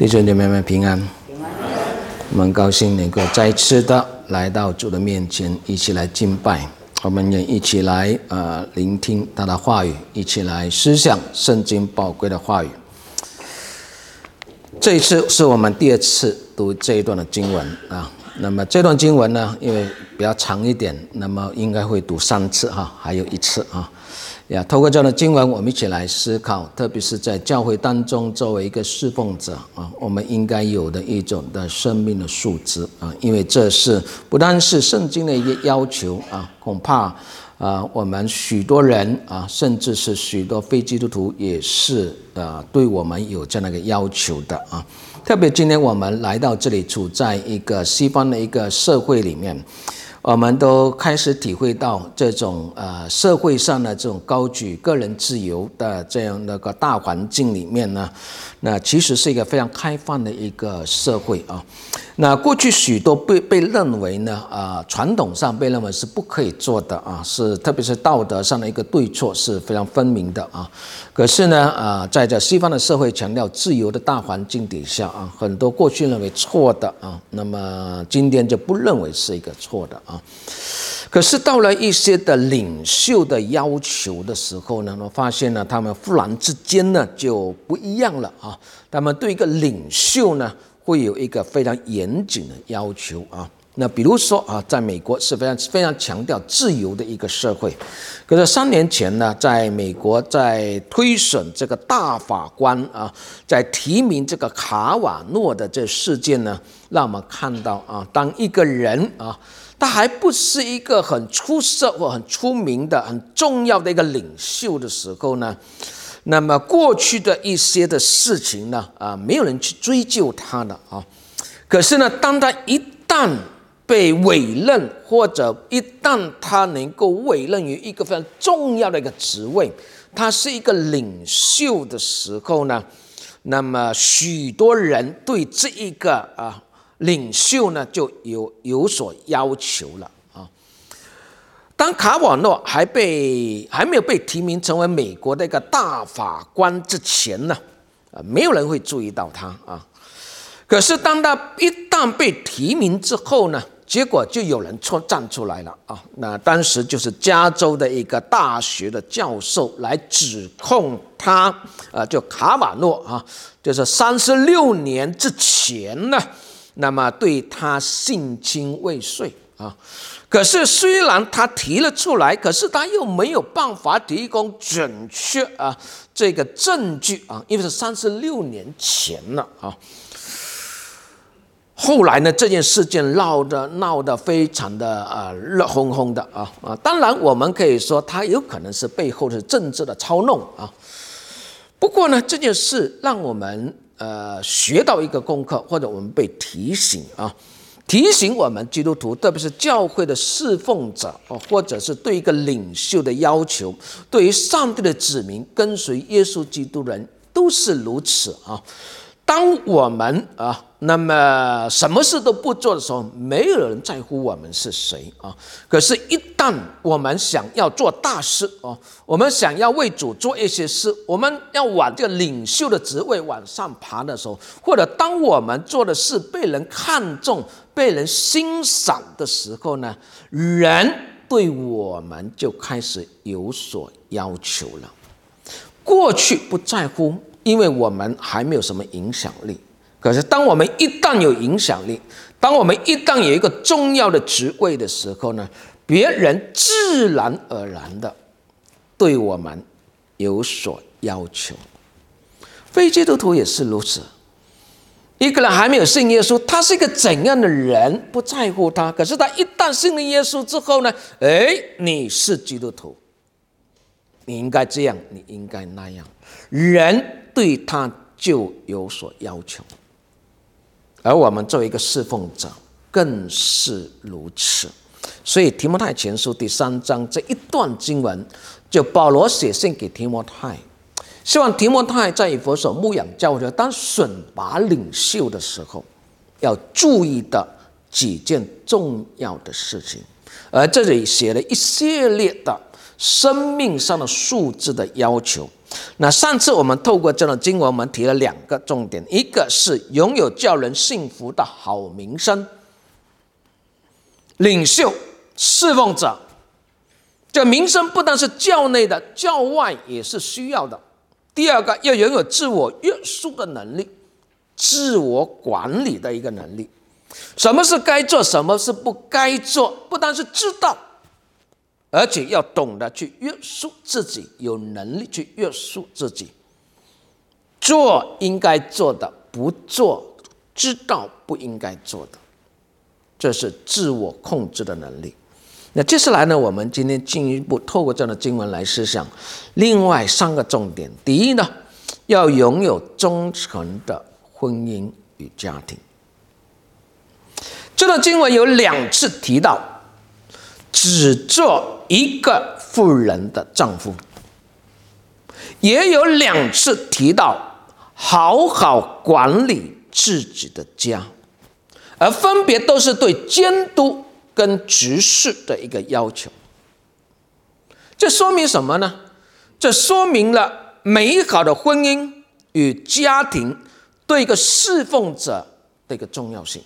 弟兄姐妹们平安，我们高兴能够再次的来到主的面前，一起来敬拜。我们也一起来呃聆听他的话语，一起来思想圣经宝贵的话语。这一次是我们第二次读这一段的经文啊。那么这段经文呢，因为比较长一点，那么应该会读三次哈，还有一次啊。呀，透过这样的经文，我们一起来思考，特别是在教会当中，作为一个侍奉者啊，我们应该有的一种的生命的素质啊，因为这是不单是圣经的一个要求啊，恐怕啊，我们许多人啊，甚至是许多非基督徒也是啊，对我们有这样的一个要求的啊。特别今天我们来到这里，处在一个西方的一个社会里面。我们都开始体会到这种呃社会上的这种高举个人自由的这样的个大环境里面呢，那其实是一个非常开放的一个社会啊。那过去许多被被认为呢，啊传统上被认为是不可以做的啊，是特别是道德上的一个对错是非常分明的啊。可是呢，啊在这西方的社会强调自由的大环境底下啊，很多过去认为错的啊，那么今天就不认为是一个错的啊。可是到了一些的领袖的要求的时候呢，我发现呢，他们忽然之间呢就不一样了啊。他们对一个领袖呢，会有一个非常严谨的要求啊。那比如说啊，在美国是非常非常强调自由的一个社会。可是三年前呢，在美国在推选这个大法官啊，在提名这个卡瓦诺的这事件呢，让我们看到啊，当一个人啊。他还不是一个很出色或很出名的很重要的一个领袖的时候呢，那么过去的一些的事情呢，啊，没有人去追究他的啊。可是呢，当他一旦被委任，或者一旦他能够委任于一个非常重要的一个职位，他是一个领袖的时候呢，那么许多人对这一个啊。领袖呢就有有所要求了啊。当卡瓦诺还被还没有被提名成为美国的一个大法官之前呢，啊，没有人会注意到他啊。可是当他一旦被提名之后呢，结果就有人出站出来了啊。那当时就是加州的一个大学的教授来指控他啊，就卡瓦诺啊，就是三十六年之前呢。那么对他性侵未遂啊，可是虽然他提了出来，可是他又没有办法提供准确啊这个证据啊，因为是三十六年前了啊。后来呢，这件事件闹得闹得非常的啊热烘烘的啊啊，当然我们可以说他有可能是背后是政治的操弄啊。不过呢，这件事让我们。呃，学到一个功课，或者我们被提醒啊，提醒我们基督徒，特别是教会的侍奉者，或者是对一个领袖的要求，对于上帝的子民跟随耶稣基督人，都是如此啊。当我们啊，那么什么事都不做的时候，没有人在乎我们是谁啊。可是，一旦我们想要做大事哦，我们想要为主做一些事，我们要往这个领袖的职位往上爬的时候，或者当我们做的事被人看重、被人欣赏的时候呢，人对我们就开始有所要求了。过去不在乎。因为我们还没有什么影响力，可是当我们一旦有影响力，当我们一旦有一个重要的职位的时候呢，别人自然而然的对我们有所要求。非基督徒也是如此。一个人还没有信耶稣，他是一个怎样的人，不在乎他。可是他一旦信了耶稣之后呢，哎，你是基督徒，你应该这样，你应该那样，人。对他就有所要求，而我们作为一个侍奉者更是如此。所以提摩太前书第三章这一段经文，就保罗写信给提摩太，希望提摩太在以弗所牧养教会，当选拔领袖的时候，要注意的几件重要的事情。而这里写了一系列的生命上的素质的要求。那上次我们透过这段经文，我们提了两个重点，一个是拥有叫人幸福的好名声，领袖、侍奉者，这名声不但是教内的，教外也是需要的。第二个要拥有自我约束的能力，自我管理的一个能力。什么是该做，什么是不该做，不单是知道。而且要懂得去约束自己，有能力去约束自己，做应该做的，不做知道不应该做的，这是自我控制的能力。那接下来呢，我们今天进一步透过这样的经文来思想另外三个重点。第一呢，要拥有忠诚的婚姻与家庭。这段经文有两次提到，只做。一个妇人的丈夫，也有两次提到好好管理自己的家，而分别都是对监督跟执事的一个要求。这说明什么呢？这说明了美好的婚姻与家庭对一个侍奉者的一个重要性。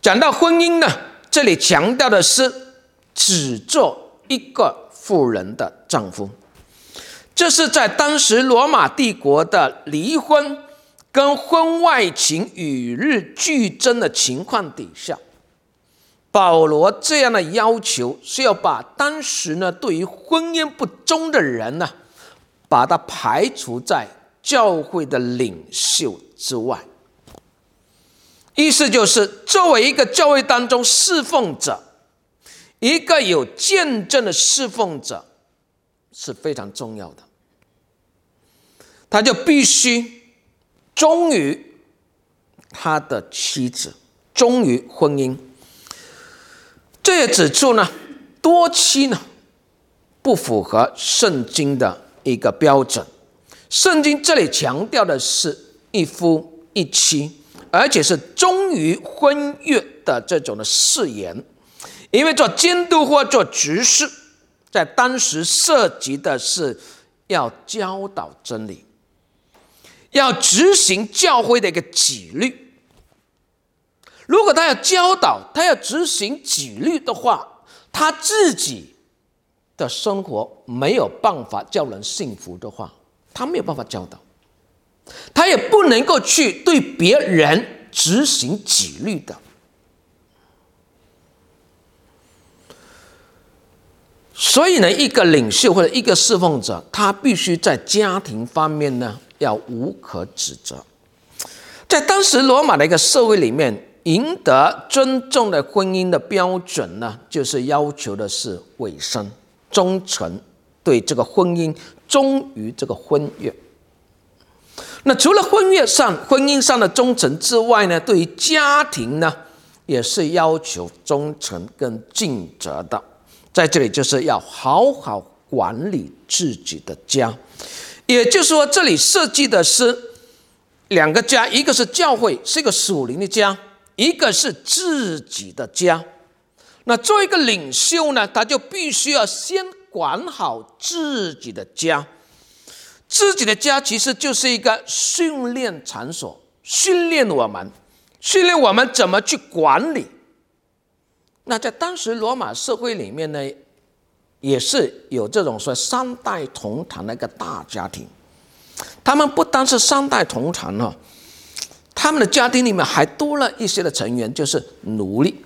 讲到婚姻呢，这里强调的是。只做一个富人的丈夫，这是在当时罗马帝国的离婚跟婚外情与日俱增的情况底下，保罗这样的要求是要把当时呢对于婚姻不忠的人呢，把他排除在教会的领袖之外。意思就是作为一个教会当中侍奉者。一个有见证的侍奉者是非常重要的，他就必须忠于他的妻子，忠于婚姻。这也指出呢，多妻呢不符合圣经的一个标准。圣经这里强调的是一夫一妻，而且是忠于婚约的这种的誓言。因为做监督或做执事，在当时涉及的是要教导真理，要执行教会的一个纪律。如果他要教导，他要执行纪律的话，他自己的生活没有办法叫人信服的话，他没有办法教导，他也不能够去对别人执行纪律的。所以呢，一个领袖或者一个侍奉者，他必须在家庭方面呢要无可指责。在当时罗马的一个社会里面，赢得尊重的婚姻的标准呢，就是要求的是委身、忠诚，对这个婚姻忠于这个婚约。那除了婚约上、婚姻上的忠诚之外呢，对于家庭呢，也是要求忠诚跟尽责的。在这里就是要好好管理自己的家，也就是说，这里设计的是两个家，一个是教会，是一个属灵的家；一个是自己的家。那作为一个领袖呢，他就必须要先管好自己的家。自己的家其实就是一个训练场所，训练我们，训练我们怎么去管理。那在当时罗马社会里面呢，也是有这种说三代同堂的一个大家庭。他们不单是三代同堂哦，他们的家庭里面还多了一些的成员，就是奴隶。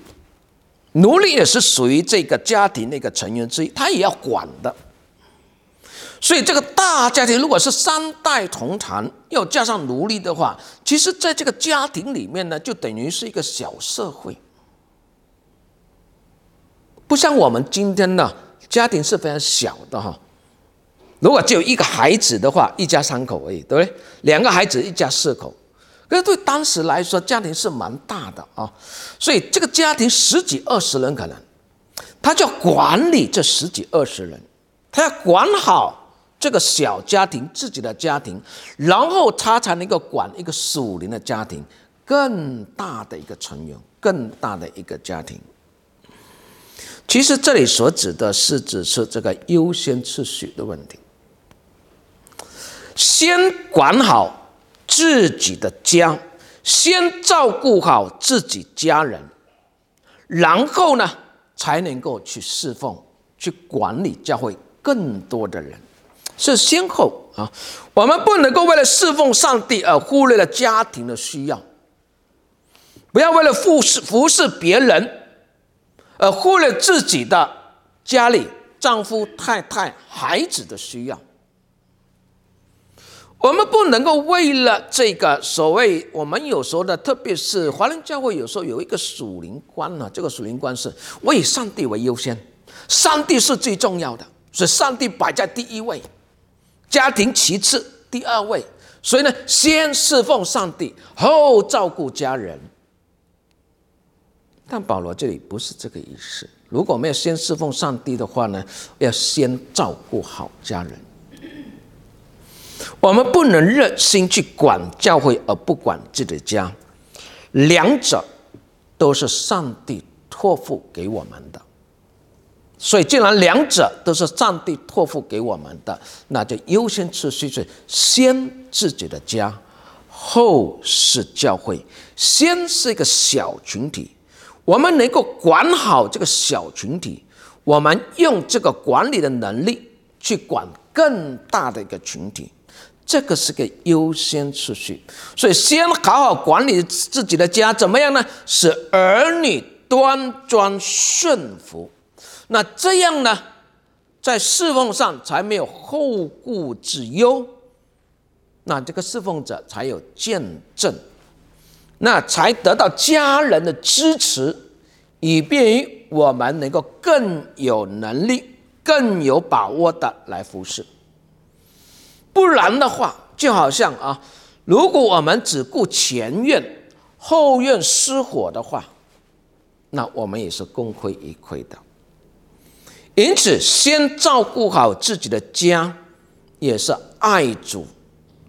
奴隶也是属于这个家庭的一个成员之一，他也要管的。所以这个大家庭如果是三代同堂，要加上奴隶的话，其实在这个家庭里面呢，就等于是一个小社会。不像我们今天呢，家庭是非常小的哈。如果只有一个孩子的话，一家三口而已，对不对？两个孩子，一家四口。可是对当时来说，家庭是蛮大的啊。所以这个家庭十几二十人可能，他就要管理这十几二十人，他要管好这个小家庭，自己的家庭，然后他才能够管一个属灵的家庭，更大的一个成员，更大的一个家庭。其实这里所指的是，指是这个优先次序的问题。先管好自己的家，先照顾好自己家人，然后呢，才能够去侍奉、去管理教会更多的人，是先后啊。我们不能够为了侍奉上帝而忽略了家庭的需要，不要为了服侍服侍别人而忽略自己的家里丈夫、太太、孩子的需要。我们不能够为了这个所谓我们有时候的，特别是华人教会，有时候有一个属灵观呢。这个属灵观是我以上帝为优先，上帝是最重要的，所以上帝摆在第一位，家庭其次，第二位。所以呢，先侍奉上帝，后照顾家人。但保罗这里不是这个意思。如果没有先侍奉上帝的话呢，要先照顾好家人。我们不能热心去管教会而不管自己的家，两者都是上帝托付给我们的。所以，既然两者都是上帝托付给我们的，那就优先次序是先自己的家，后是教会。先是一个小群体，我们能够管好这个小群体，我们用这个管理的能力去管更大的一个群体。这个是个优先次序，所以先好好管理自己的家，怎么样呢？使儿女端庄顺服，那这样呢，在侍奉上才没有后顾之忧，那这个侍奉者才有见证，那才得到家人的支持，以便于我们能够更有能力、更有把握的来服侍。不然的话，就好像啊，如果我们只顾前院，后院失火的话，那我们也是功亏一篑的。因此，先照顾好自己的家，也是爱主、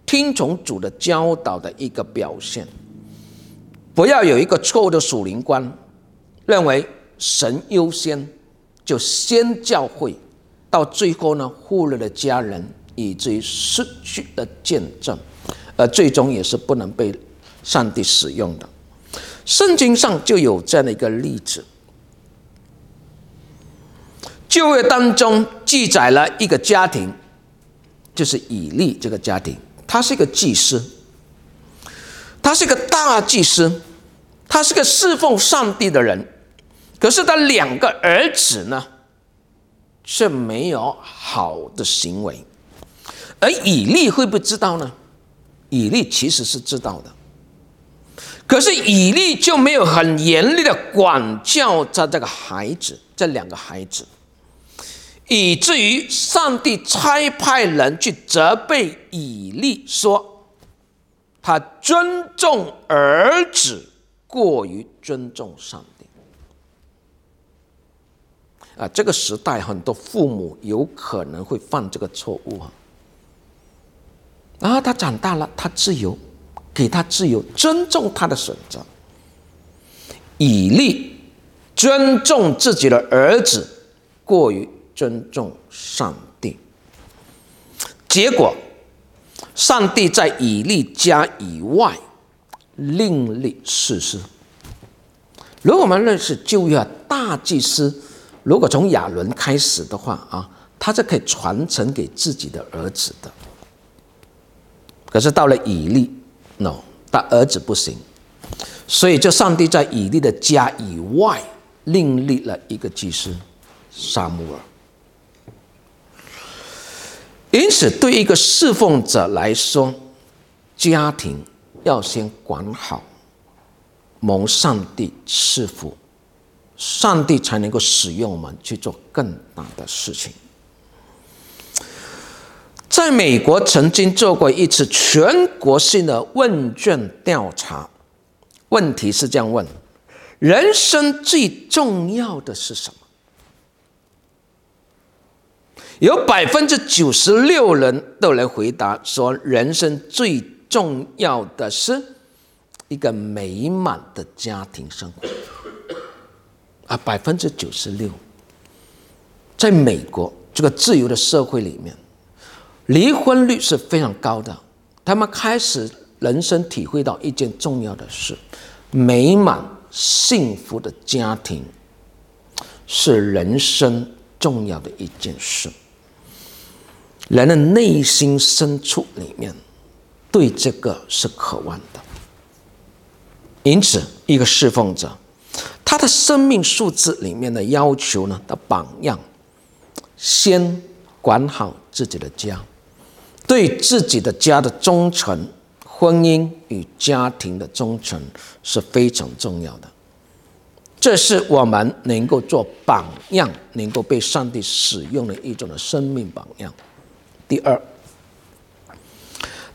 听从主的教导的一个表现。不要有一个错误的属灵观，认为神优先，就先教会，到最后呢，忽略了家人。以至于失去了见证，而最终也是不能被上帝使用的。圣经上就有这样的一个例子，旧约当中记载了一个家庭，就是以利这个家庭，他是一个祭司，他是一个大祭司，他是个侍奉上帝的人，可是他两个儿子呢，却没有好的行为。而以利会不会知道呢？以利其实是知道的，可是以利就没有很严厉的管教他这个孩子，这两个孩子，以至于上帝差派人去责备以利，说他尊重儿子过于尊重上帝。啊，这个时代很多父母有可能会犯这个错误啊。然后他长大了，他自由，给他自由，尊重他的选择。以利尊重自己的儿子，过于尊重上帝。结果，上帝在以利家以外另立士师。如果我们认识旧约大祭司，如果从亚伦开始的话啊，他是可以传承给自己的儿子的。可是到了以利，no，他儿子不行，所以就上帝在以利的家以外另立了一个祭司撒母耳。因此，对一个侍奉者来说，家庭要先管好，蒙上帝赐福，上帝才能够使用我们去做更大的事情。在美国曾经做过一次全国性的问卷调查，问题是这样问：人生最重要的是什么？有百分之九十六人都来回答说，人生最重要的是一个美满的家庭生活。啊，百分之九十六，在美国这个自由的社会里面。离婚率是非常高的。他们开始人生体会到一件重要的事：美满幸福的家庭是人生重要的一件事。人的内心深处里面对这个是渴望的。因此，一个侍奉者，他的生命数字里面的要求呢的榜样，先管好自己的家，对自己的家的忠诚，婚姻与家庭的忠诚是非常重要的。这是我们能够做榜样，能够被上帝使用的一种的生命榜样。第二，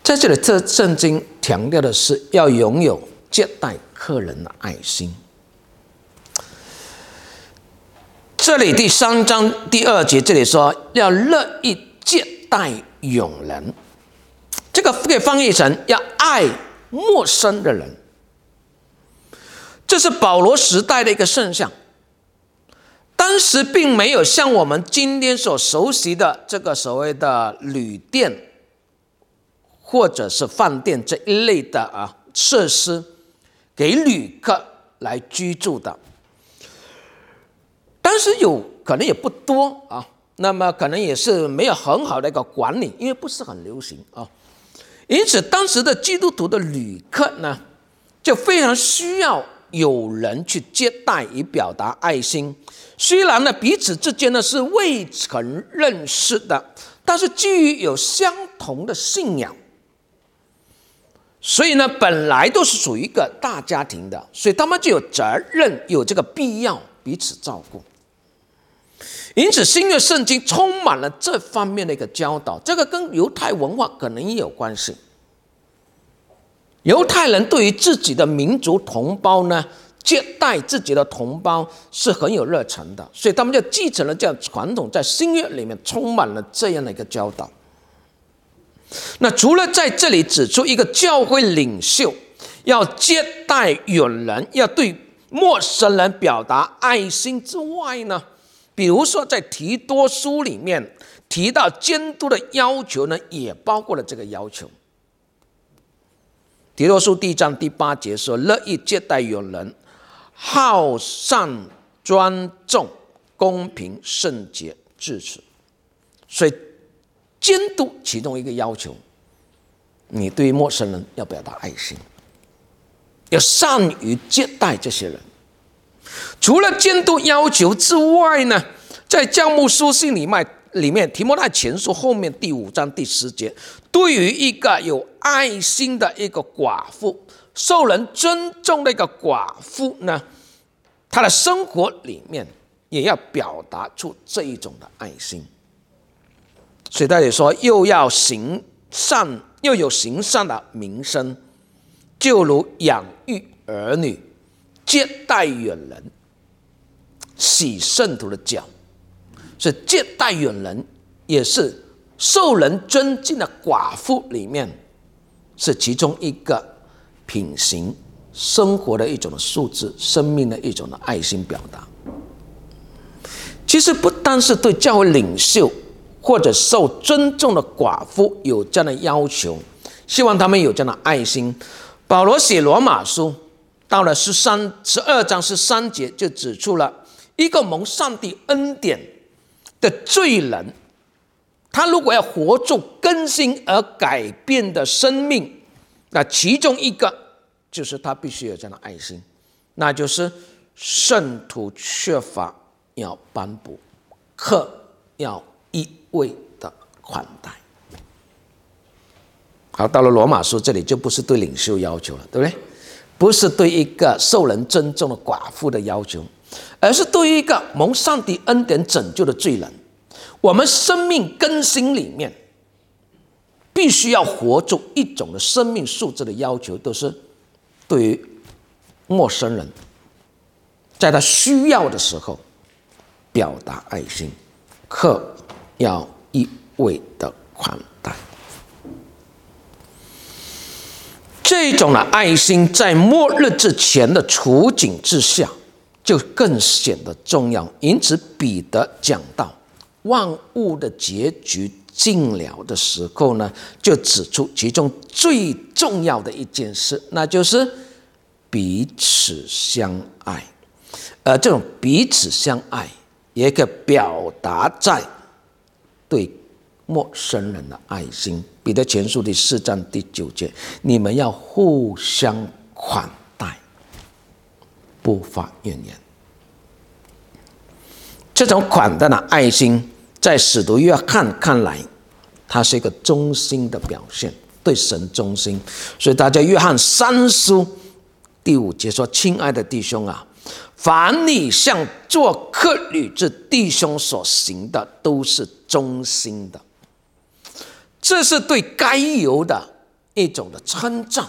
在这里，这圣经强调的是要拥有。接待客人的爱心。这里第三章第二节，这里说要乐意接待远人，这个可以翻译成要爱陌生的人。这是保罗时代的一个圣象，当时并没有像我们今天所熟悉的这个所谓的旅店或者是饭店这一类的啊设施。给旅客来居住的，当时有可能也不多啊，那么可能也是没有很好的一个管理，因为不是很流行啊。因此，当时的基督徒的旅客呢，就非常需要有人去接待，以表达爱心。虽然呢，彼此之间呢是未曾认识的，但是基于有相同的信仰。所以呢，本来都是属于一个大家庭的，所以他们就有责任，有这个必要彼此照顾。因此，新约圣经充满了这方面的一个教导。这个跟犹太文化可能也有关系。犹太人对于自己的民族同胞呢，接待自己的同胞是很有热忱的，所以他们就继承了这样传统，在新约里面充满了这样的一个教导。那除了在这里指出一个教会领袖要接待远人，要对陌生人表达爱心之外呢，比如说在提多书里面提到监督的要求呢，也包括了这个要求。提多书第一章第八节说：“乐意接待有人，好善尊重，公平圣洁，至此。”所以。监督其中一个要求，你对陌生人要表达爱心，要善于接待这些人。除了监督要求之外呢，在教牧书信里面，里面提摩太前书后面第五章第十节，对于一个有爱心的一个寡妇，受人尊重的一个寡妇呢，她的生活里面也要表达出这一种的爱心。所以他也说，又要行善，又有行善的名声，就如养育儿女、接待远人、洗圣徒的脚。是接待远人也是受人尊敬的寡妇里面，是其中一个品行生活的一种素质，生命的一种的爱心表达。其实不单是对教会领袖。或者受尊重的寡妇有这样的要求，希望他们有这样的爱心。保罗写罗马书，到了十三、十二章十三节，就指出了一个蒙上帝恩典的罪人，他如果要活出更新而改变的生命，那其中一个就是他必须有这样的爱心，那就是圣徒缺乏要颁布，客要。一味的款待。好，到了罗马书这里就不是对领袖要求了，对不对？不是对一个受人尊重的寡妇的要求，而是对于一个蒙上帝恩典拯救的罪人，我们生命更新里面必须要活出一种的生命素质的要求，都是对于陌生人，在他需要的时候表达爱心，客。要一味的款待，这种的爱心在末日之前的处境之下，就更显得重要。因此，彼得讲到万物的结局尽了的时候呢，就指出其中最重要的一件事，那就是彼此相爱。而这种彼此相爱，也可表达在对陌生人的爱心。彼得前书第四章第九节，你们要互相款待，不发怨言。这种款待的爱心，在使徒约翰看来，它是一个忠心的表现，对神忠心。所以大家约翰三书第五节说：“亲爱的弟兄啊。”凡你向做客旅之弟兄所行的，都是忠心的。这是对该犹的一种的称赞。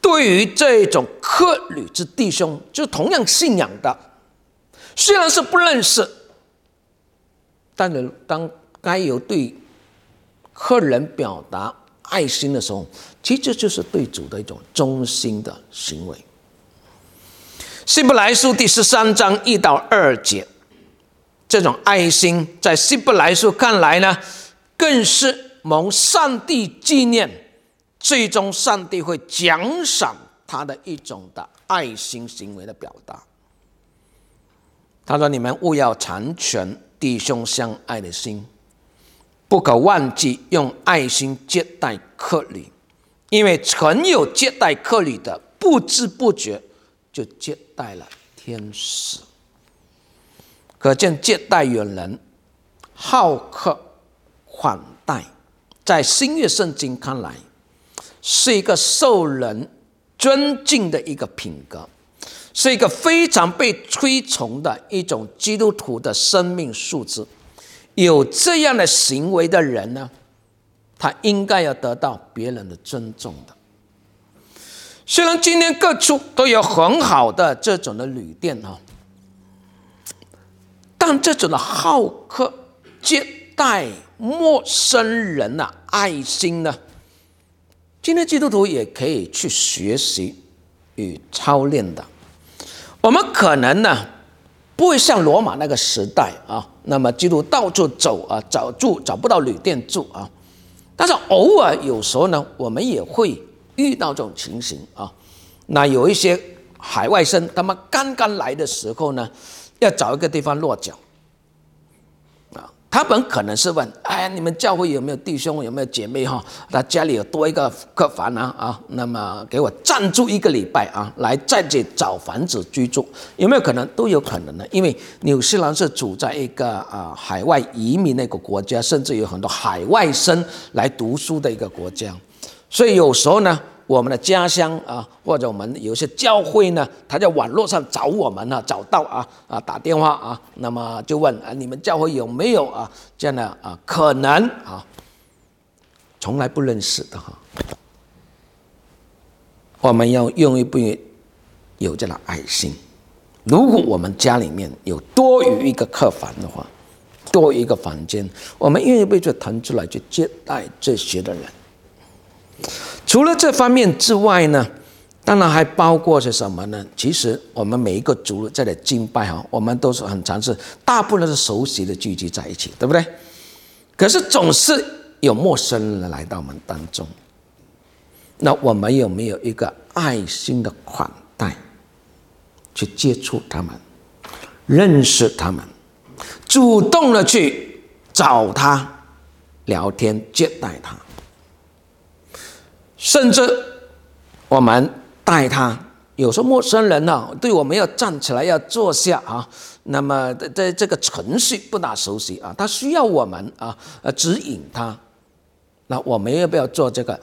对于这种客旅之弟兄，就同样信仰的，虽然是不认识，但是当该有对客人表达爱心的时候，其实就是对主的一种忠心的行为。希伯来书第十三章一到二节，这种爱心在希伯来书看来呢，更是蒙上帝纪念，最终上帝会奖赏他的一种的爱心行为的表达。他说：“你们务要常存弟兄相爱的心，不可忘记用爱心接待客旅，因为曾有接待客旅的，不知不觉。”就接待了天使，可见接待远人、好客款待，在新约圣经看来，是一个受人尊敬的一个品格，是一个非常被推崇的一种基督徒的生命素质。有这样的行为的人呢，他应该要得到别人的尊重的。虽然今天各处都有很好的这种的旅店啊，但这种的好客接待陌生人的爱心呢，今天基督徒也可以去学习与操练的。我们可能呢不会像罗马那个时代啊，那么基督到处走啊，找住找不到旅店住啊，但是偶尔有时候呢，我们也会。遇到这种情形啊，那有一些海外生，他们刚刚来的时候呢，要找一个地方落脚。他们可能是问：哎，你们教会有没有弟兄，有没有姐妹哈？他家里有多一个客房啊啊，那么给我暂住一个礼拜啊，来在这找房子居住，有没有可能？都有可能的，因为纽西兰是处在一个啊海外移民那个国家，甚至有很多海外生来读书的一个国家。所以有时候呢，我们的家乡啊，或者我们有些教会呢，他在网络上找我们呢，找到啊啊打电话啊，那么就问啊，你们教会有没有啊这样的啊可能啊，从来不认识的哈，我们要用一不有这样的爱心。如果我们家里面有多余一个客房的话，多一个房间，我们愿意不就腾出来去接待这些的人。除了这方面之外呢，当然还包括是什么呢？其实我们每一个族在这里敬拜哈，我们都是很常是大部分是熟悉的聚集在一起，对不对？可是总是有陌生人来到我们当中，那我们有没有一个爱心的款待，去接触他们，认识他们，主动的去找他聊天接待他？甚至我们带他，有时候陌生人呢，对我们要站起来，要坐下啊。那么在这个程序不大熟悉啊，他需要我们啊，呃，指引他。那我们要不要做这个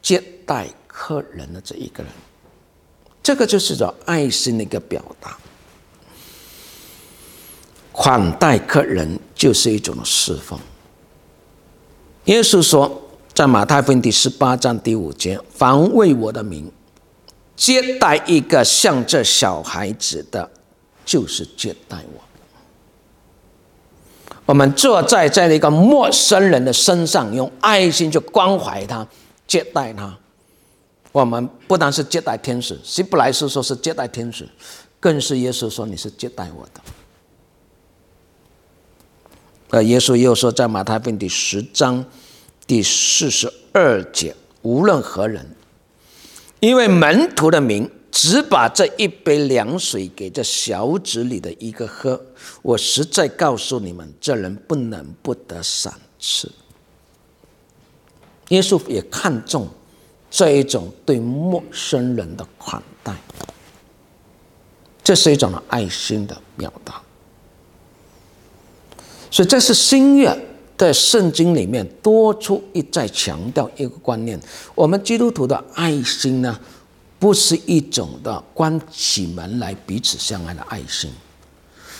接待客人的这一个人？这个就是叫爱心的一个表达。款待客人就是一种侍奉。耶稣说。在马太福音第十八章第五节，凡为我的名接待一个像这小孩子的，就是接待我。我们坐在这样的一个陌生人的身上，用爱心去关怀他、接待他。我们不单是接待天使，希伯来书说是接待天使，更是耶稣说你是接待我的。呃，耶稣又说，在马太福音第十章第四十二节，无论何人，因为门徒的名，只把这一杯凉水给这小子里的一个喝，我实在告诉你们，这人不能不得赏赐。耶稣也看重这一种对陌生人的款待，这是一种爱心的表达。所以，这是心愿在圣经里面多出一再强调一个观念：我们基督徒的爱心呢，不是一种的关起门来彼此相爱的爱心，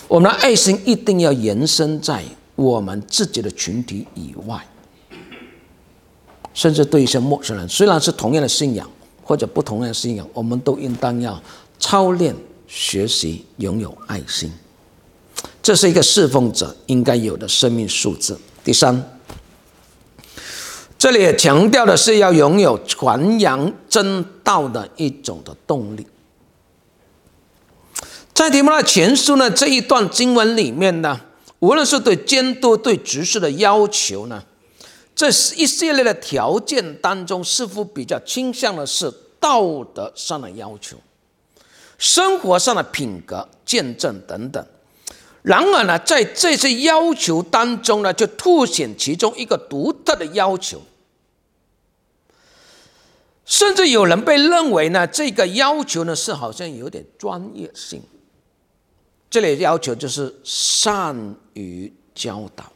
我们的爱心一定要延伸在我们自己的群体以外。甚至对一些陌生人，虽然是同样的信仰或者不同样的信仰，我们都应当要操练学习拥有爱心。这是一个侍奉者应该有的生命素质。第三，这里也强调的是要拥有传扬真道的一种的动力。在提摩太前书呢这一段经文里面呢，无论是对监督、对执事的要求呢。这一系列的条件当中，似乎比较倾向的是道德上的要求，生活上的品格、见证等等。然而呢，在这些要求当中呢，就凸显其中一个独特的要求，甚至有人被认为呢，这个要求呢是好像有点专业性。这里要求就是善于教导。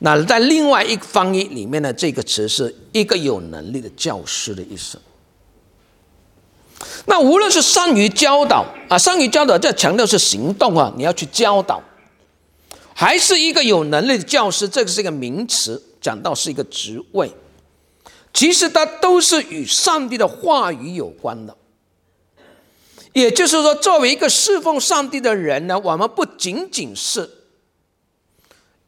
那在另外一个翻译里面呢，这个词是一个有能力的教师的意思。那无论是善于教导啊，善于教导，这强调是行动啊，你要去教导，还是一个有能力的教师，这个是一个名词，讲到是一个职位，其实它都是与上帝的话语有关的。也就是说，作为一个侍奉上帝的人呢，我们不仅仅是。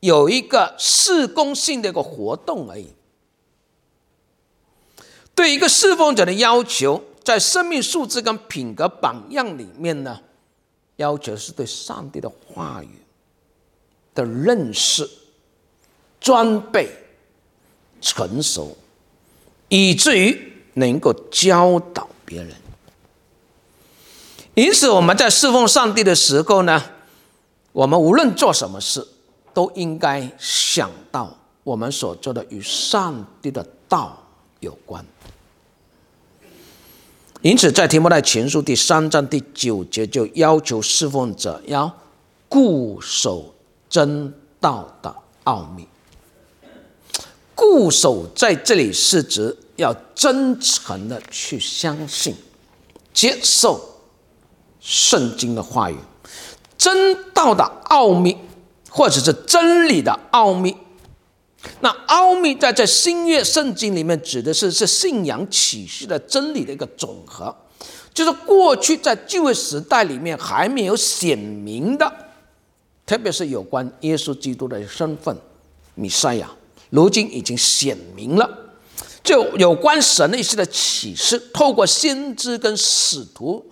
有一个事工性的一个活动而已。对一个侍奉者的要求，在生命素质跟品格榜样里面呢，要求是对上帝的话语的认识、装备、成熟，以至于能够教导别人。因此，我们在侍奉上帝的时候呢，我们无论做什么事。都应该想到我们所做的与上帝的道有关。因此，在提摩太前书第三章第九节就要求侍奉者要固守真道的奥秘。固守在这里是指要真诚的去相信、接受圣经的话语，真道的奥秘。或者是真理的奥秘，那奥秘在这新约圣经里面指的是是信仰启示的真理的一个总和，就是过去在旧约时代里面还没有显明的，特别是有关耶稣基督的身份，弥赛亚，如今已经显明了，就有关神的一些的启示，透过先知跟使徒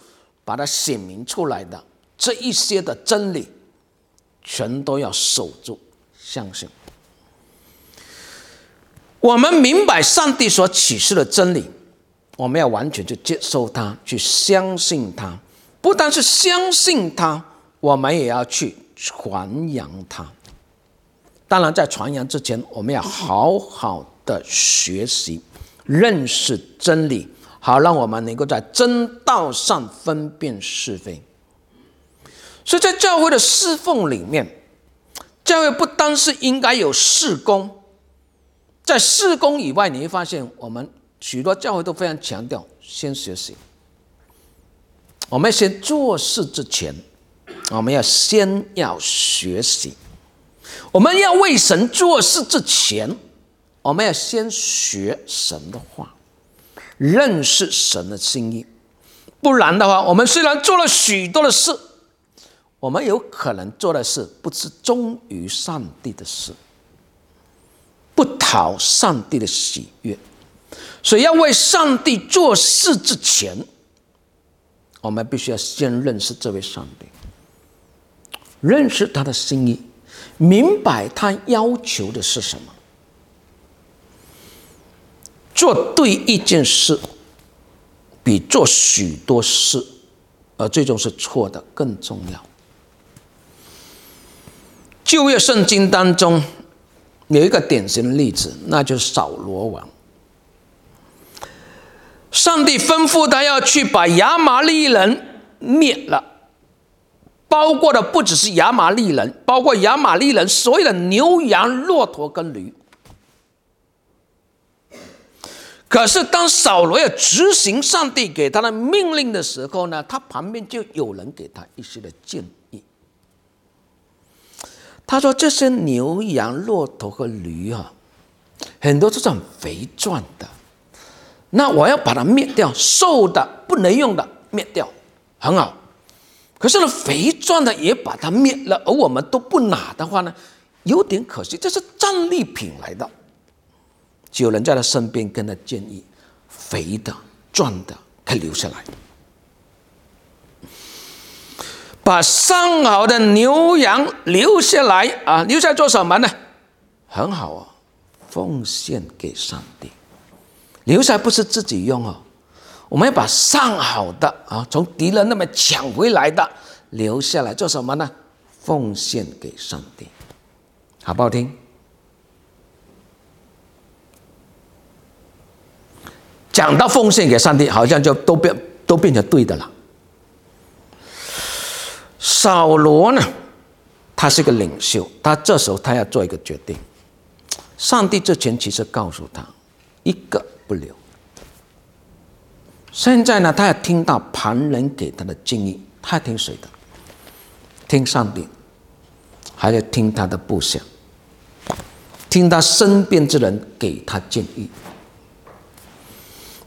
把它显明出来的这一些的真理。全都要守住，相信。我们明白上帝所启示的真理，我们要完全去接受它，去相信它。不但是相信它，我们也要去传扬它。当然，在传扬之前，我们要好好的学习、认识真理，好让我们能够在真道上分辨是非。所以在教会的侍奉里面，教会不单是应该有事工，在事工以外，你会发现我们许多教会都非常强调先学习。我们先做事之前，我们要先要学习。我们要为神做事之前，我们要先学神的话，认识神的心意。不然的话，我们虽然做了许多的事。我们有可能做的是不是忠于上帝的事，不讨上帝的喜悦，所以要为上帝做事之前，我们必须要先认识这位上帝，认识他的心意，明白他要求的是什么。做对一件事，比做许多事，而最终是错的更重要。旧约圣经当中有一个典型的例子，那就是扫罗王。上帝吩咐他要去把亚玛力人灭了，包括的不只是亚玛力人，包括亚玛力人所有的牛羊、骆驼跟驴。可是当扫罗要执行上帝给他的命令的时候呢，他旁边就有人给他一些的建议。他说：“这些牛羊、骆驼和驴啊，很多都是很肥壮的。”那我要把它灭掉，瘦的不能用的灭掉，很好。可是呢，肥壮的也把它灭了，而我们都不拿的话呢，有点可惜。这是战利品来的。就有人在他身边跟他建议：肥的、壮的可以留下来，把上好的牛羊留下来啊，留下做什么呢？很好啊，奉献给上帝。留下来不是自己用哦，我们要把上好的啊，从敌人那边抢回来的留下来做什么呢？奉献给上帝，好不好听？讲到奉献给上帝，好像就都变都变成对的了。扫罗呢，他是个领袖，他这时候他要做一个决定。上帝之前其实告诉他一个。不留。现在呢，他要听到旁人给他的建议，他要听谁的？听上帝，还要听他的部下，听他身边之人给他建议。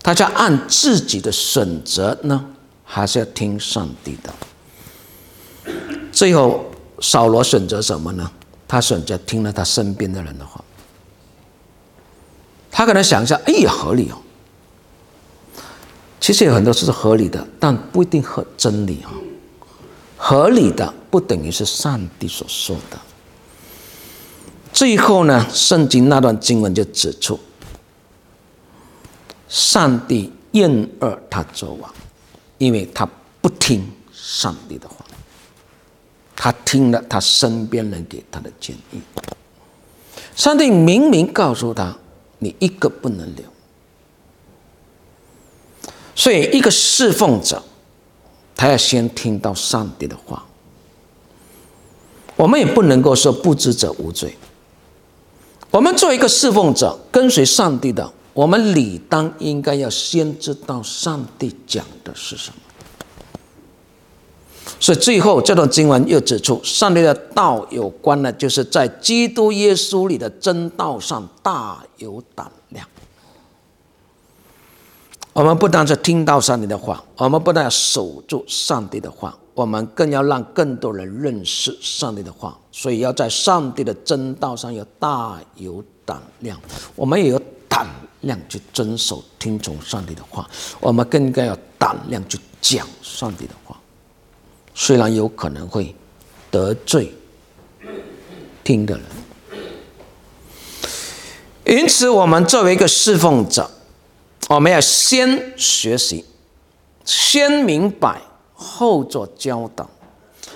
他要按自己的选择呢，还是要听上帝的？最后，扫罗选择什么呢？他选择听了他身边的人的话。他可能想一下，哎呀，合理哦。其实有很多事是合理的，但不一定合真理啊。合理的不等于是上帝所说的。最后呢，圣经那段经文就指出，上帝厌恶他作王，因为他不听上帝的话，他听了他身边人给他的建议。上帝明明告诉他。你一个不能留，所以一个侍奉者，他要先听到上帝的话。我们也不能够说不知者无罪。我们作为一个侍奉者，跟随上帝的，我们理当应该要先知道上帝讲的是什么。所以最后这段经文又指出，上帝的道有关的，就是在基督耶稣里的真道上大有胆量。我们不单是听到上帝的话，我们不但要守住上帝的话，我们更要让更多人认识上帝的话。所以要在上帝的真道上要大有胆量，我们也有胆量去遵守、听从上帝的话。我们更应该有胆量去讲上帝的话。虽然有可能会得罪听的人，因此我们作为一个侍奉者，我们要先学习，先明白，后做教导。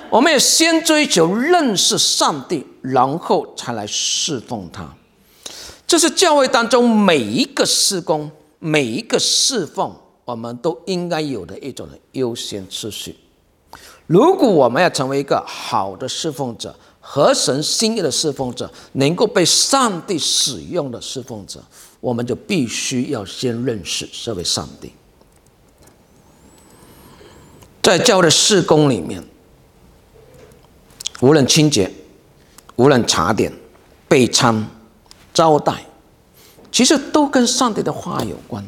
我们要先追求认识上帝，然后才来侍奉他。这是教会当中每一个施工、每一个侍奉，我们都应该有的一种优先次序。如果我们要成为一个好的侍奉者，合神心意的侍奉者，能够被上帝使用的侍奉者，我们就必须要先认识这位上帝。在教会的事工里面，无论清洁，无论茶点、备餐、招待，其实都跟上帝的话有关。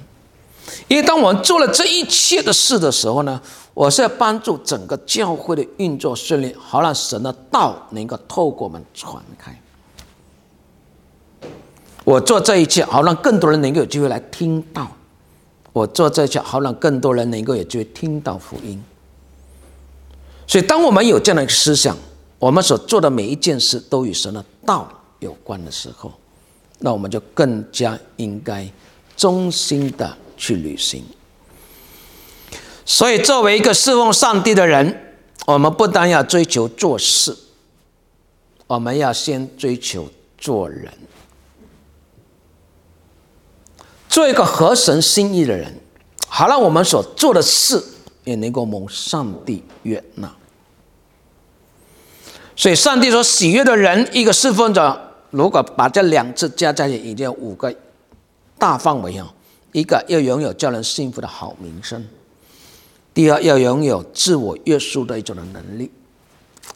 因为当我们做了这一切的事的时候呢，我是要帮助整个教会的运作顺利，好让神的道能够透过我们传开。我做这一切，好让更多人能够有机会来听到。我做这一切，好让更多人能够有机会听到福音。所以，当我们有这样的一个思想，我们所做的每一件事都与神的道有关的时候，那我们就更加应该忠心的去履行。所以，作为一个侍奉上帝的人，我们不单要追求做事，我们要先追求做人，做一个合神心意的人，好让我们所做的事也能够蒙上帝悦纳。所以，上帝所喜悦的人，一个侍奉者。如果把这两次加在一起，已经有五个大范围啊。一个要拥有叫人幸福的好名声；第二，要拥有自我约束的一种的能力；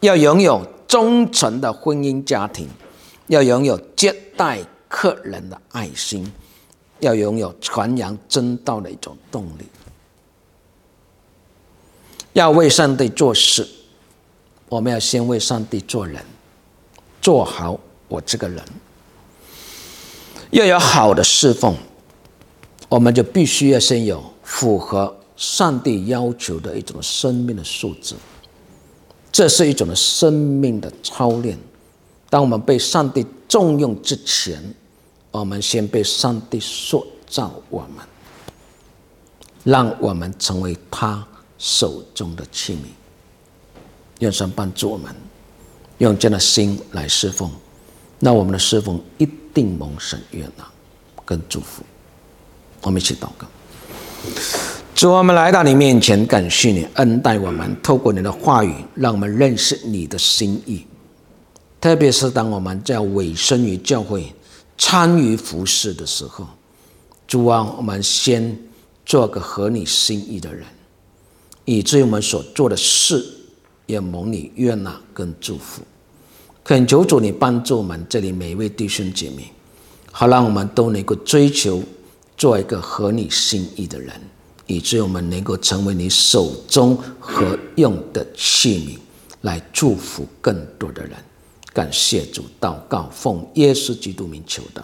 要拥有忠诚的婚姻家庭；要拥有接待客人的爱心；要拥有传扬真道的一种动力；要为上帝做事，我们要先为上帝做人，做好。我这个人。要有好的侍奉，我们就必须要先有符合上帝要求的一种生命的素质。这是一种生命的操练。当我们被上帝重用之前，我们先被上帝塑造我们，让我们成为他手中的器皿。愿神帮助我们，用这样的心来侍奉。那我们的侍奉一定蒙神悦纳跟祝福。我们一起祷告。主，我们来到你面前，感谢你恩待我们，透过你的话语，让我们认识你的心意。特别是当我们在委身于教会、参与服饰的时候，主啊，我们先做个合你心意的人，以至于我们所做的事也蒙你悦纳跟祝福。恳求主，你帮助我们这里每一位弟兄姐妹，好让我们都能够追求做一个合你心意的人，以致我们能够成为你手中合用的器皿，来祝福更多的人。感谢主，祷告奉耶稣基督名求的。